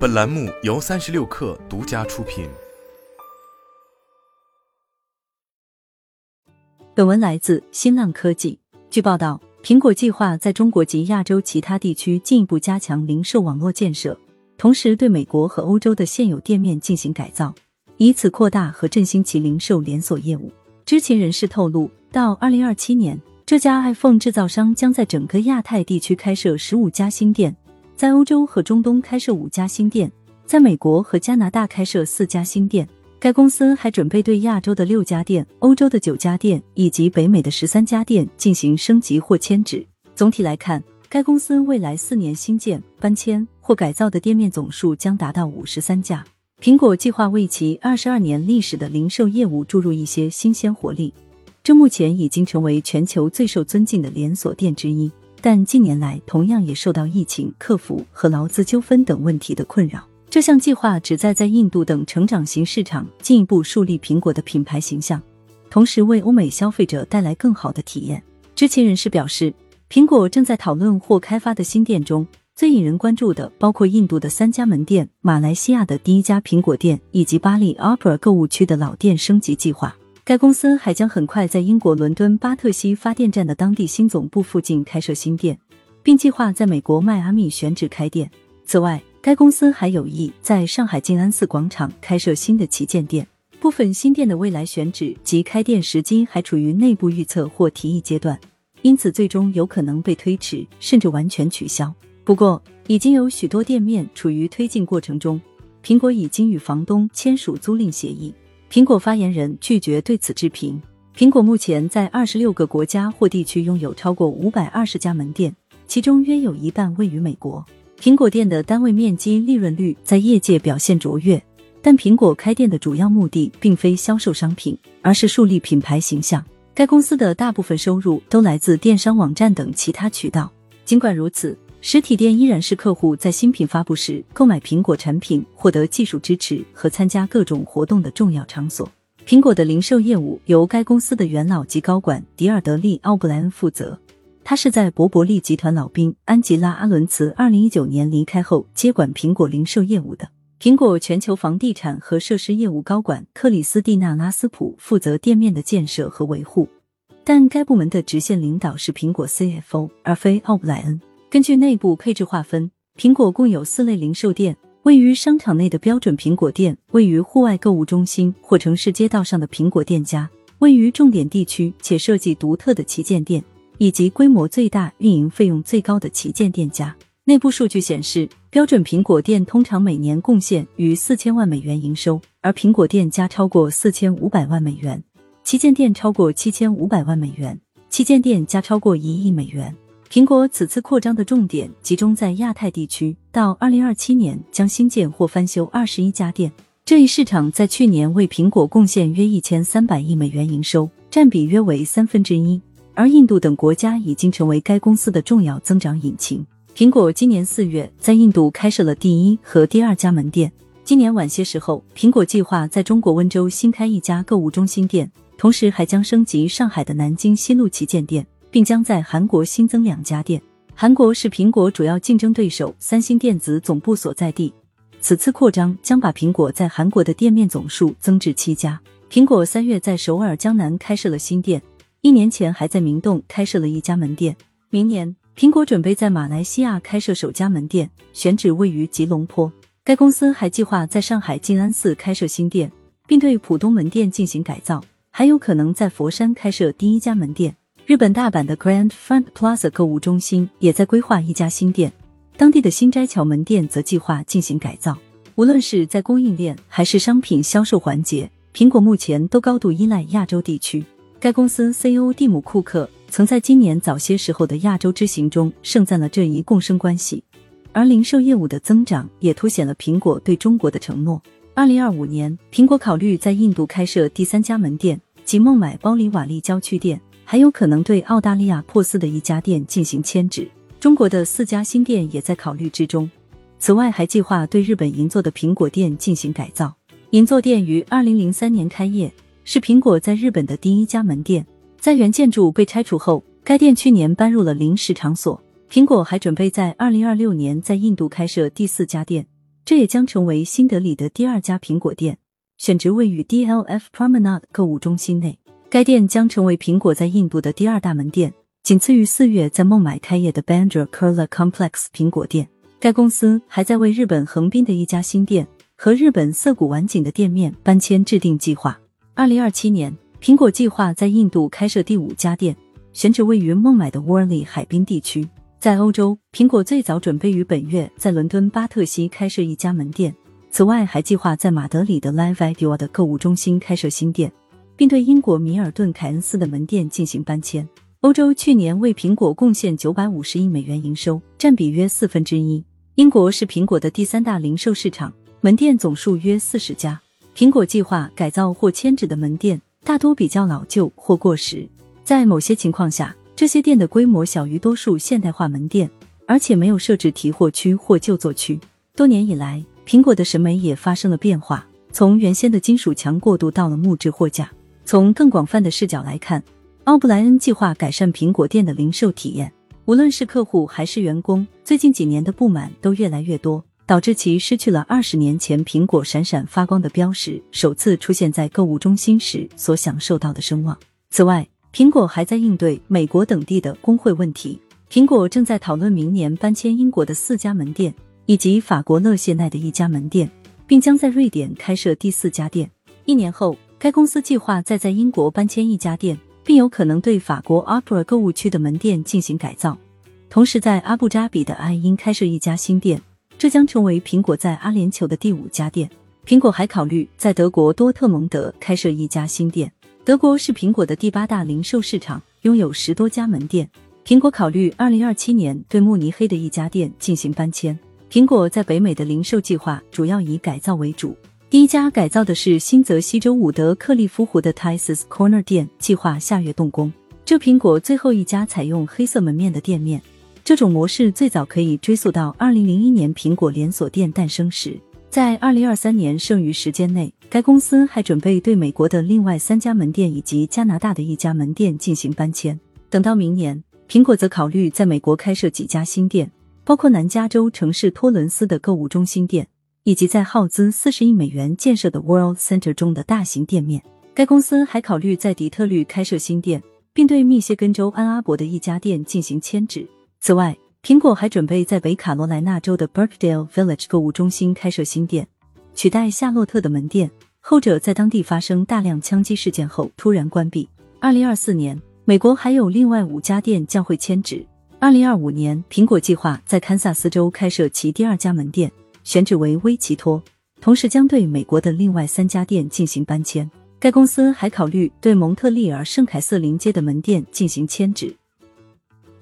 本栏目由三十六氪独家出品。本文来自新浪科技。据报道，苹果计划在中国及亚洲其他地区进一步加强零售网络建设，同时对美国和欧洲的现有店面进行改造，以此扩大和振兴其零售连锁业务。知情人士透露，到二零二七年，这家 iPhone 制造商将在整个亚太地区开设十五家新店。在欧洲和中东开设五家新店，在美国和加拿大开设四家新店。该公司还准备对亚洲的六家店、欧洲的九家店以及北美的十三家店进行升级或迁址。总体来看，该公司未来四年新建、搬迁或改造的店面总数将达到五十三家。苹果计划为其二十二年历史的零售业务注入一些新鲜活力，这目前已经成为全球最受尊敬的连锁店之一。但近年来，同样也受到疫情、客服和劳资纠纷等问题的困扰。这项计划旨在在印度等成长型市场进一步树立苹果的品牌形象，同时为欧美消费者带来更好的体验。知情人士表示，苹果正在讨论或开发的新店中，最引人关注的包括印度的三家门店、马来西亚的第一家苹果店以及巴黎 Opera 购物区的老店升级计划。该公司还将很快在英国伦敦巴特西发电站的当地新总部附近开设新店，并计划在美国迈阿密选址开店。此外，该公司还有意在上海静安寺广场开设新的旗舰店。部分新店的未来选址及开店时机还处于内部预测或提议阶段，因此最终有可能被推迟，甚至完全取消。不过，已经有许多店面处于推进过程中，苹果已经与房东签署租赁协议。苹果发言人拒绝对此置评。苹果目前在二十六个国家或地区拥有超过五百二十家门店，其中约有一半位于美国。苹果店的单位面积利润率在业界表现卓越，但苹果开店的主要目的并非销售商品，而是树立品牌形象。该公司的大部分收入都来自电商网站等其他渠道。尽管如此，实体店依然是客户在新品发布时购买苹果产品、获得技术支持和参加各种活动的重要场所。苹果的零售业务由该公司的元老级高管迪尔德利·奥布莱恩负责，他是在伯伯利集团老兵安吉拉·阿伦茨二零一九年离开后接管苹果零售业务的。苹果全球房地产和设施业务高管克里斯蒂娜·拉斯普负责店面的建设和维护，但该部门的直线领导是苹果 CFO，而非奥布莱恩。根据内部配置划分，苹果共有四类零售店：位于商场内的标准苹果店，位于户外购物中心或城市街道上的苹果店家，位于重点地区且设计独特的旗舰店，以及规模最大、运营费用最高的旗舰店家。内部数据显示，标准苹果店通常每年贡献逾四千万美元营收，而苹果店家超过四千五百万美元，旗舰店超过七千五百万美元，旗舰店家超过一亿美元。苹果此次扩张的重点集中在亚太地区，到二零二七年将新建或翻修二十一家店。这一市场在去年为苹果贡献约一千三百亿美元营收，占比约为三分之一。而印度等国家已经成为该公司的重要增长引擎。苹果今年四月在印度开设了第一和第二家门店。今年晚些时候，苹果计划在中国温州新开一家购物中心店，同时还将升级上海的南京西路旗舰店。并将在韩国新增两家店。韩国是苹果主要竞争对手三星电子总部所在地。此次扩张将把苹果在韩国的店面总数增至七家。苹果三月在首尔江南开设了新店，一年前还在明洞开设了一家门店。明年，苹果准备在马来西亚开设首家门店，选址位于吉隆坡。该公司还计划在上海静安寺开设新店，并对浦东门店进行改造，还有可能在佛山开设第一家门店。日本大阪的 Grand Front Plaza 购物中心也在规划一家新店，当地的新斋桥门店则计划进行改造。无论是在供应链还是商品销售环节，苹果目前都高度依赖亚洲地区。该公司 CEO 蒂姆·库克曾在今年早些时候的亚洲之行中盛赞了这一共生关系，而零售业务的增长也凸显了苹果对中国的承诺。二零二五年，苹果考虑在印度开设第三家门店，即孟买包里瓦利郊区店。还有可能对澳大利亚珀斯的一家店进行迁址，中国的四家新店也在考虑之中。此外，还计划对日本银座的苹果店进行改造。银座店于二零零三年开业，是苹果在日本的第一家门店。在原建筑被拆除后，该店去年搬入了临时场所。苹果还准备在二零二六年在印度开设第四家店。这也将成为新德里的第二家苹果店，选址位于 DLF Promenade 购物中心内。该店将成为苹果在印度的第二大门店，仅次于四月在孟买开业的 Bandra Kurla Complex 苹果店。该公司还在为日本横滨的一家新店和日本涩谷晚景的店面搬迁制定计划。二零二七年，苹果计划在印度开设第五家店，选址位于孟买的 Worli 海滨地区。在欧洲，苹果最早准备于本月在伦敦巴特西开设一家门店，此外还计划在马德里的 Live Idea 的购物中心开设新店。并对英国米尔顿凯恩斯的门店进行搬迁。欧洲去年为苹果贡献九百五十亿美元营收，占比约四分之一。英国是苹果的第三大零售市场，门店总数约四十家。苹果计划改造或迁址的门店大多比较老旧或过时，在某些情况下，这些店的规模小于多数现代化门店，而且没有设置提货区或就座区。多年以来，苹果的审美也发生了变化，从原先的金属墙过渡到了木质货架。从更广泛的视角来看，奥布莱恩计划改善苹果店的零售体验。无论是客户还是员工，最近几年的不满都越来越多，导致其失去了二十年前苹果闪闪发光的标识首次出现在购物中心时所享受到的声望。此外，苹果还在应对美国等地的工会问题。苹果正在讨论明年搬迁英国的四家门店，以及法国勒谢奈的一家门店，并将在瑞典开设第四家店。一年后。该公司计划再在英国搬迁一家店，并有可能对法国 Opera 购物区的门店进行改造，同时在阿布扎比的爱因开设一家新店，这将成为苹果在阿联酋的第五家店。苹果还考虑在德国多特蒙德开设一家新店。德国是苹果的第八大零售市场，拥有十多家门店。苹果考虑二零二七年对慕尼黑的一家店进行搬迁。苹果在北美的零售计划主要以改造为主。第一家改造的是新泽西州伍德克利夫湖的 Tysus Corner 店，计划下月动工。这苹果最后一家采用黑色门面的店面，这种模式最早可以追溯到二零零一年苹果连锁店诞生时。在二零二三年剩余时间内，该公司还准备对美国的另外三家门店以及加拿大的一家门店进行搬迁。等到明年，苹果则考虑在美国开设几家新店，包括南加州城市托伦斯的购物中心店。以及在耗资四十亿美元建设的 World Center 中的大型店面。该公司还考虑在底特律开设新店，并对密歇根州安阿伯的一家店进行迁址。此外，苹果还准备在北卡罗来纳州的 burkdale Village 购物中心开设新店，取代夏洛特的门店。后者在当地发生大量枪击事件后突然关闭。二零二四年，美国还有另外五家店将会迁址。二零二五年，苹果计划在堪萨斯州开设其第二家门店。选址为威奇托，同时将对美国的另外三家店进行搬迁。该公司还考虑对蒙特利尔圣凯瑟琳街的门店进行迁址。